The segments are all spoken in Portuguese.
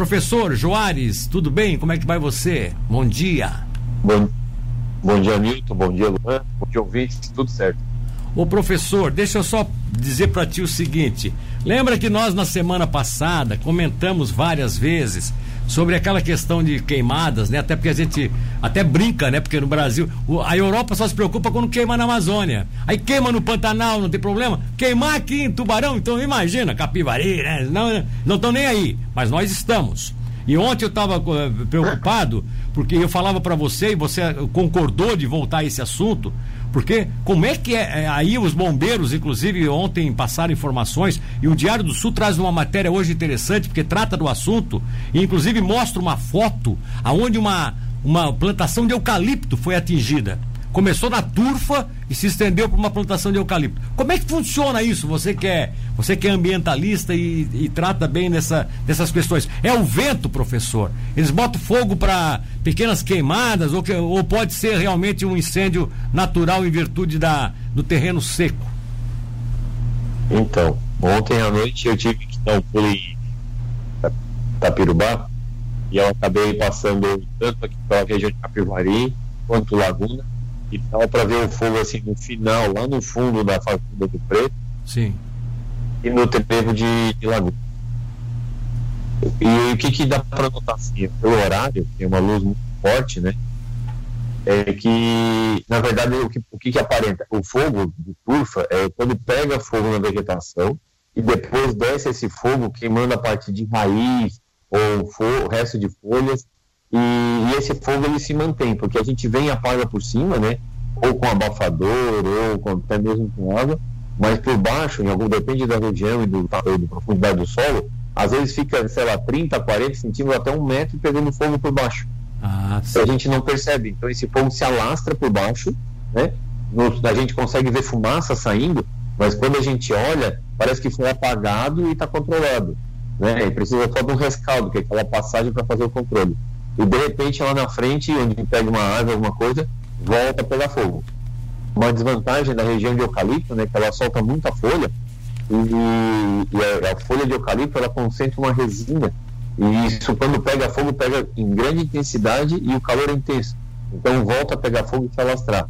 Professor Joares, tudo bem? Como é que vai você? Bom dia. Bom, bom dia, Milton. Bom dia, Luan. Bom dia, ouvintes. Tudo certo. Ô professor, deixa eu só dizer para ti o seguinte. Lembra que nós na semana passada comentamos várias vezes sobre aquela questão de queimadas, né? Até porque a gente até brinca, né? Porque no Brasil, a Europa só se preocupa quando queima na Amazônia. Aí queima no Pantanal, não tem problema. Queimar aqui em Tubarão, então imagina, Capivari, né? Não não estão nem aí, mas nós estamos. E ontem eu estava eh, preocupado porque eu falava para você e você concordou de voltar a esse assunto porque como é que é, é, aí os bombeiros, inclusive ontem passaram informações e o Diário do Sul traz uma matéria hoje interessante porque trata do assunto e inclusive mostra uma foto aonde uma uma plantação de eucalipto foi atingida. Começou na turfa e se estendeu para uma plantação de eucalipto. Como é que funciona isso? Você que é, você que é ambientalista e, e trata bem dessa, dessas questões. É o vento, professor? Eles botam fogo para pequenas queimadas ou, que, ou pode ser realmente um incêndio natural em virtude da, do terreno seco? Então, ontem à noite eu tive que dar um pulo em Tapirubá e eu acabei passando tanto aqui pela região de Capivari quanto Laguna e tal para ver o fogo assim no final, lá no fundo da fazenda do Preto. Sim. E no trevo de, de Laguna. E o que, que dá para notar assim? Pelo horário, tem uma luz muito forte, né? É que, na verdade, o que, o que, que aparenta? O fogo de turfa é quando pega fogo na vegetação e depois desce esse fogo queimando a parte de raiz ou o resto de folhas e, e, esse fogo ele se mantém, porque a gente vem e apaga por cima, né? Ou com abafador, ou com, até mesmo com água, mas por baixo, em algum, depende da região e do, da profundidade do solo, às vezes fica, sei lá, 30, 40 centímetros, até um metro pegando fogo por baixo. Ah, a gente não percebe. Então esse fogo se alastra por baixo, né? No, a gente consegue ver fumaça saindo, mas quando a gente olha, parece que foi apagado e está controlado. Né? E precisa só de um rescaldo, que é aquela passagem para fazer o controle e de repente lá na frente, onde pega uma árvore, alguma coisa, volta a pegar fogo. Uma desvantagem da região de eucalipto, né, que ela solta muita folha, e, e a, a, folha de eucalipto ela concentra uma resina, e isso quando pega fogo, pega em grande intensidade e o calor é intenso. Então volta a pegar fogo e se alastrar.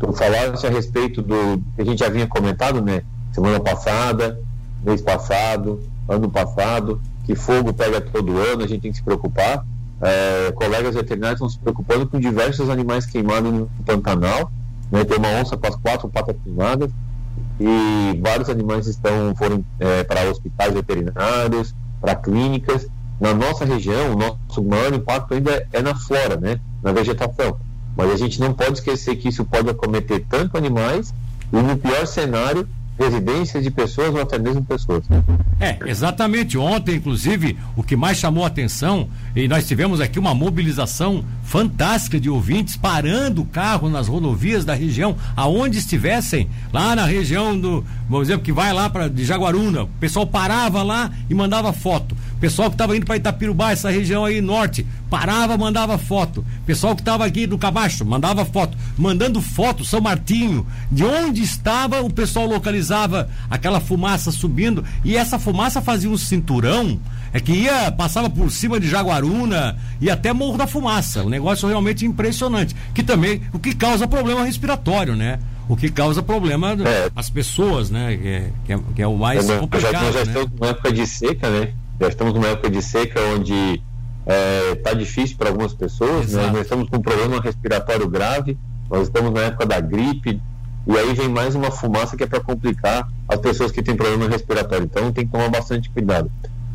Tu falaste a respeito do que a gente já vinha comentado, né? Semana passada, mês passado, ano passado, que fogo pega todo ano, a gente tem que se preocupar é, colegas veterinários estão se preocupando com diversos animais queimados no Pantanal. Né? Tem uma onça com as quatro patas queimadas e vários animais estão foram é, para hospitais veterinários, para clínicas. Na nossa região, o nosso maior impacto ainda é na flora, né? na vegetação. Mas a gente não pode esquecer que isso pode acometer tanto animais e, no pior cenário, residências de pessoas ou até mesmo pessoas. É, exatamente. Ontem, inclusive, o que mais chamou a atenção, e nós tivemos aqui uma mobilização fantástica de ouvintes parando o carro nas rodovias da região, aonde estivessem, lá na região do, vamos dizer, que vai lá para de Jaguaruna. O pessoal parava lá e mandava foto. Pessoal que estava indo para Itapirubá, essa região aí norte, parava, mandava foto. Pessoal que estava aqui do Cabacho, mandava foto. Mandando foto, São Martinho, de onde estava, o pessoal localizava aquela fumaça subindo e essa fumaça fazia um cinturão é que ia, passava por cima de Jaguaruna e até Morro da Fumaça. Um negócio realmente impressionante. Que também, o que causa problema respiratório, né? O que causa problema é. às pessoas, né? Que é, que é, que é o mais é, complicado. Já, nós já né? estamos numa época de seca, né? Já estamos numa época de seca onde está é, difícil para algumas pessoas, né? Nós estamos com um problema respiratório grave, nós estamos na época da gripe, e aí vem mais uma fumaça que é para complicar as pessoas que têm problema respiratório. Então tem que tomar bastante cuidado.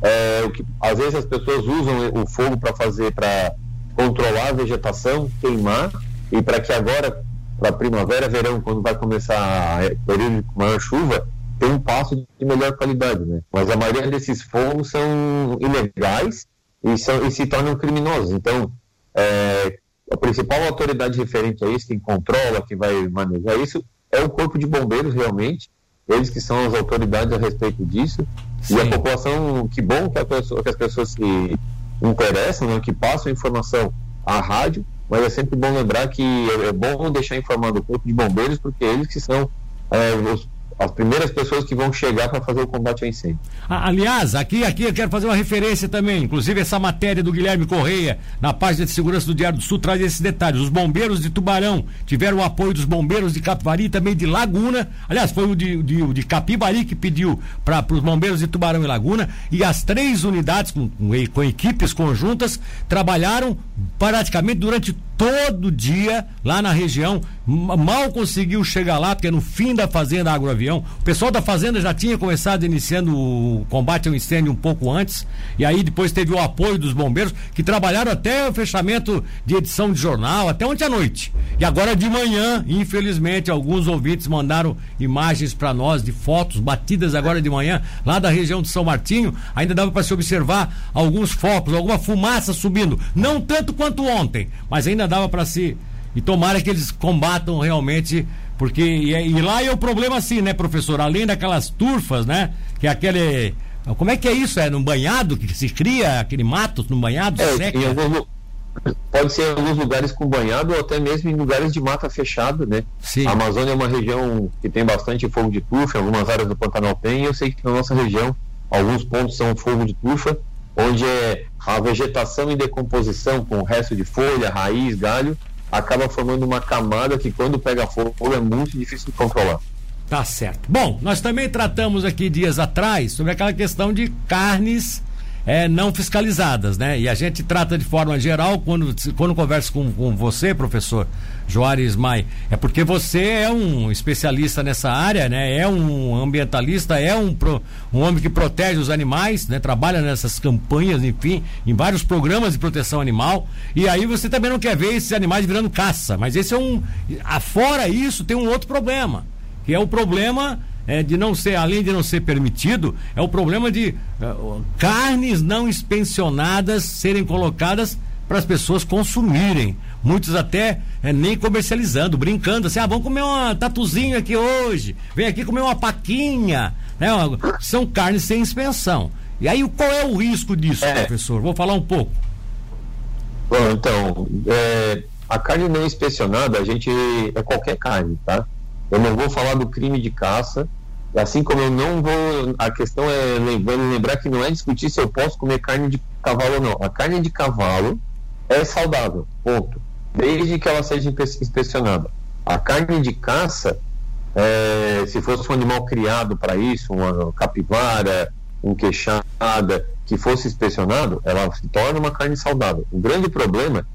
É, o que, às vezes as pessoas usam o fogo para fazer, para controlar a vegetação, queimar, e para que agora, para primavera, verão, quando vai começar período de maior chuva, tem um passo de melhor qualidade, né? Mas a maioria desses fogos são ilegais e, são, e se tornam criminosos. Então, é, a principal autoridade referente a isso, quem controla, quem vai manejar isso, é o Corpo de Bombeiros, realmente, eles que são as autoridades a respeito disso. Sim. E a população, que bom que, pessoa, que as pessoas se interessam, né, que passam a informação à rádio, mas é sempre bom lembrar que é, é bom deixar informado o corpo de bombeiros, porque eles que são é, os, as primeiras pessoas que vão chegar para fazer o combate ao incêndio. Aliás, aqui, aqui eu quero fazer uma referência também, inclusive essa matéria do Guilherme Correia, na página de segurança do Diário do Sul, traz esses detalhes. Os bombeiros de Tubarão tiveram o apoio dos bombeiros de Capivari também de Laguna. Aliás, foi o de, de, de Capivari que pediu para os bombeiros de Tubarão e Laguna. E as três unidades, com, com equipes conjuntas, trabalharam praticamente durante todo dia lá na região. Mal conseguiu chegar lá, porque no fim da fazenda agroavião, o pessoal da fazenda já tinha começado iniciando o combate ao incêndio um pouco antes, e aí depois teve o apoio dos bombeiros, que trabalharam até o fechamento de edição de jornal, até ontem à noite. E agora de manhã, infelizmente, alguns ouvintes mandaram imagens para nós de fotos batidas agora de manhã, lá da região de São Martinho, ainda dava para se observar alguns focos, alguma fumaça subindo, não tanto quanto ontem, mas ainda dava para se. E tomara que eles combatam realmente, porque. E, e, lá é o problema assim, né, professor? Além daquelas turfas, né? Que é aquele. Como é que é isso? É no banhado que se cria aquele mato no banhado? É, seca? Alguns, pode ser em alguns lugares com banhado ou até mesmo em lugares de mata fechada, né? Sim. A Amazônia é uma região que tem bastante fogo de turfa, algumas áreas do Pantanal tem, e eu sei que na nossa região alguns pontos são fogo de turfa, onde é a vegetação em decomposição com o resto de folha, raiz, galho, acaba formando uma camada que quando pega fogo é muito difícil de controlar. Tá certo. Bom, nós também tratamos aqui dias atrás sobre aquela questão de carnes é, não fiscalizadas, né? E a gente trata de forma geral, quando, quando conversa com, com você, professor Joares Mai, é porque você é um especialista nessa área, né? É um ambientalista, é um, pro, um homem que protege os animais, né? Trabalha nessas campanhas, enfim, em vários programas de proteção animal. E aí você também não quer ver esses animais virando caça, mas esse é um. Afora isso, tem um outro problema, que é o problema é, de não ser, além de não ser permitido, é o problema de uh, carnes não inspecionadas serem colocadas para as pessoas consumirem. Muitos até é, nem comercializando, brincando assim, ah, vamos comer uma tatuzinho aqui hoje, vem aqui comer uma paquinha. Né? São carnes sem inspeção. E aí qual é o risco disso, é. professor? Vou falar um pouco. Bom, então, é, a carne não inspecionada, a gente é qualquer carne, tá? Eu não vou falar do crime de caça, assim como eu não vou. A questão é lembrar que não é discutir se eu posso comer carne de cavalo ou não. A carne de cavalo é saudável, ponto. Desde que ela seja inspecionada. A carne de caça, é, se fosse um animal criado para isso, uma capivara, um queixada, que fosse inspecionado, ela se torna uma carne saudável. O grande problema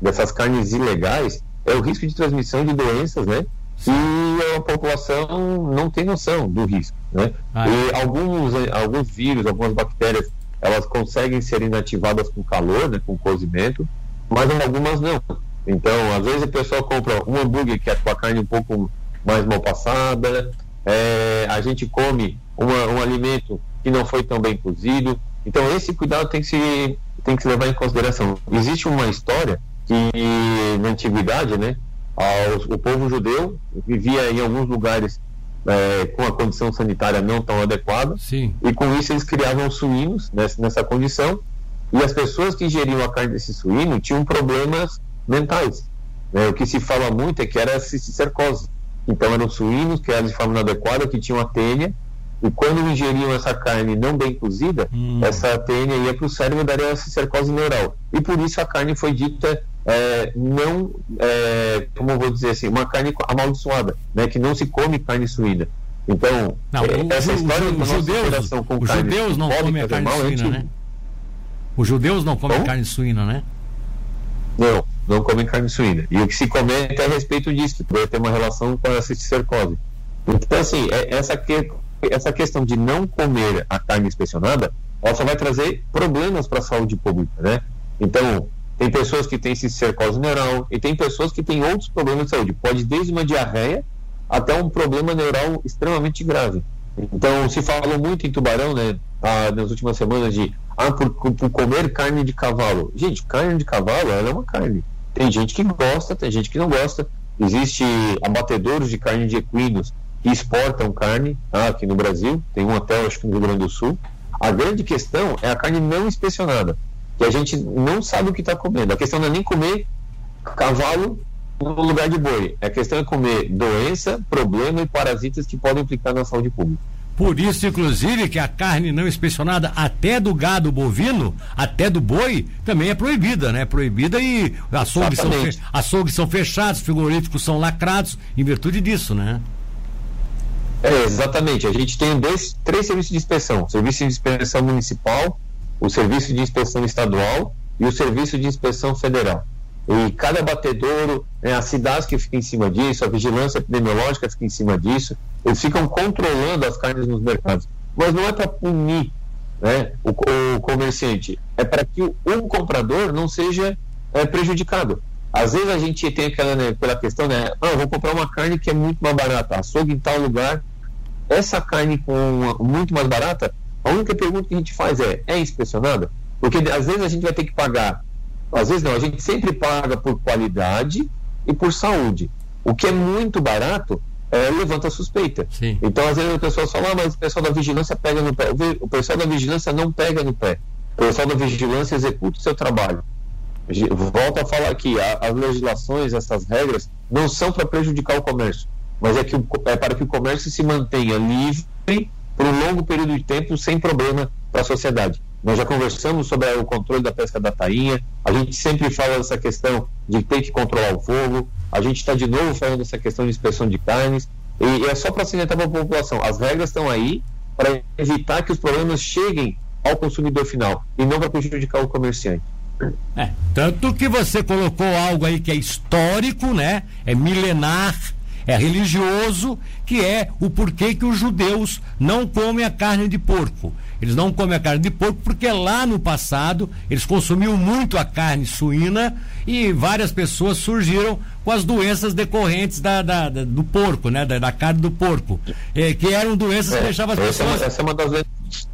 dessas carnes ilegais é o risco de transmissão de doenças, né? E a população não tem noção do risco. Né? Ah, é. Alguns, alguns vírus, algumas bactérias, elas conseguem ser inativadas com calor, né, com cozimento, mas algumas não. Então, às vezes a pessoa compra um hambúrguer que é com a carne um pouco mais mal passada, é, a gente come uma, um alimento que não foi tão bem cozido. Então, esse cuidado tem que se, tem que se levar em consideração. Existe uma história que, na antiguidade, né, o povo judeu vivia em alguns lugares é, com a condição sanitária não tão adequada Sim. e com isso eles criavam suínos nessa, nessa condição e as pessoas que ingeriam a carne desse suíno tinham problemas mentais. Né? O que se fala muito é que era cisticercose. Então eram suínos que eram de forma inadequada, que tinham a tênia e quando ingeriam essa carne não bem cozida, hum. essa tênia ia para o cérebro e daria essa cercose neural. E por isso a carne foi dita é, não, é, como eu vou dizer assim, uma carne amaldiçoada, né, que não se come carne suína. Então, não, é, essa história o, da nossa judeus, com os carne judeus não comem carne mal, suína, né? Os judeus não comem carne suína, né? Não, não comem carne suína. E o que se comenta é a respeito disso, que pode ter uma relação com a cisticercose. Então, assim, é, essa, que, essa questão de não comer a carne inspecionada, ela só vai trazer problemas para a saúde pública, né? Então, tem pessoas que têm cisticercose neural e tem pessoas que têm outros problemas de saúde. Pode desde uma diarreia até um problema neural extremamente grave. Então, se falou muito em tubarão, né, ah, nas últimas semanas, de ah, por, por, comer carne de cavalo. Gente, carne de cavalo, ela é uma carne. Tem gente que gosta, tem gente que não gosta. Existe abatedouros de carne de equinos que exportam carne ah, aqui no Brasil. Tem um até, acho que no Rio Grande do Sul. A grande questão é a carne não inspecionada que a gente não sabe o que está comendo. A questão não é nem comer cavalo no lugar de boi. A questão é comer doença, problema e parasitas que podem implicar na saúde pública. Por isso, inclusive, que a carne não inspecionada, até do gado bovino, até do boi, também é proibida, né? Proibida e açougues são, fe... açougues são fechados, frigoríficos são lacrados, em virtude disso, né? É, exatamente. A gente tem dois, três serviços de inspeção: serviço de inspeção municipal, o serviço de inspeção estadual e o serviço de inspeção federal. E cada batedouro, né, a cidade que fica em cima disso, a vigilância epidemiológica fica em cima disso, eles ficam controlando as carnes nos mercados. Mas não é para punir né, o, o, comerciante, é para que um comprador não seja é, prejudicado. Às vezes a gente tem aquela, né, pela questão, né? Ah, vou comprar uma carne que é muito mais barata, açougue em tal lugar, essa carne com muito mais barata, a única pergunta que a gente faz é, é inspecionada? Porque às vezes a gente vai ter que pagar às vezes não, a gente sempre paga por qualidade e por saúde. O que é muito barato é, levanta suspeita. Sim. Então, às vezes, o pessoal fala, ah, mas o pessoal da vigilância pega no pé. O pessoal da vigilância não pega no pé. O pessoal da vigilância executa o seu trabalho. Volto a falar aqui, as legislações, essas regras, não são para prejudicar o comércio, mas é, que o, é para que o comércio se mantenha livre por um longo período de tempo sem problema para a sociedade. Nós já conversamos sobre o controle da pesca da tainha, a gente sempre fala dessa questão de ter que controlar o fogo, a gente está de novo falando dessa questão de inspeção de carnes, e, é só para salientar para a população: as regras estão aí para evitar que os problemas cheguem ao consumidor final e não para prejudicar o comerciante. É, tanto que você colocou algo aí que é histórico, né? É milenar, é religioso, que é o porquê que os judeus não comem a carne de porco. Eles não comem a carne de porco porque lá no passado eles consumiam muito a carne suína e várias pessoas surgiram com as doenças decorrentes da, da, da do porco, né? Da, da carne do porco. É, que eram doenças é, que deixavam as pessoas. Essa é uma das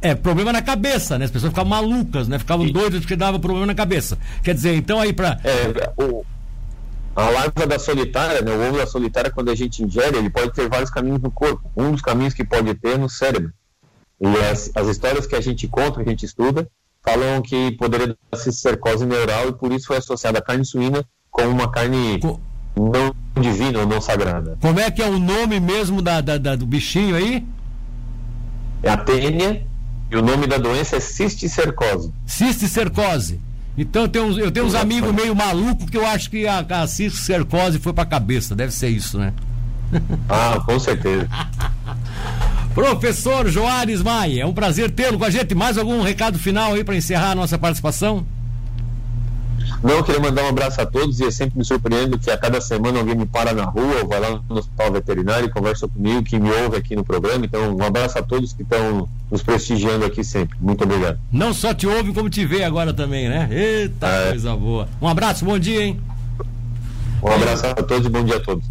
é, problema na cabeça, né? As pessoas ficavam malucas, né? Ficavam doidas porque dava problema na cabeça. Quer dizer, então aí para é, o, a larva da solitária, né, o ovo da solitária, quando a gente ingere, ele pode ter vários caminhos no corpo. Um dos caminhos que pode ter é no cérebro. E as, as histórias que a gente conta, que a gente estuda, falam que poderia dar cistercose neural e por isso foi associada a carne suína com uma carne Co... não divina ou não sagrada. Como é que é o nome mesmo da, da, da do bichinho aí? É a tênia e o nome da doença é cisticercose. Cisticercose. Então eu tenho, eu tenho uns amigos meio malucos que eu acho que a, a cisticercose foi pra cabeça. Deve ser isso, né? Ah, com certeza. Professor Joares Maia, é um prazer tê-lo com a gente. Mais algum recado final aí para encerrar a nossa participação? Não, eu queria mandar um abraço a todos e é sempre me surpreendo que a cada semana alguém me para na rua ou vai lá no hospital veterinário e conversa comigo, que me ouve aqui no programa. Então, um abraço a todos que estão nos prestigiando aqui sempre. Muito obrigado. Não só te ouve, como te vê agora também, né? Eita, é. coisa boa. Um abraço, bom dia, hein? Um abraço a todos e bom dia a todos.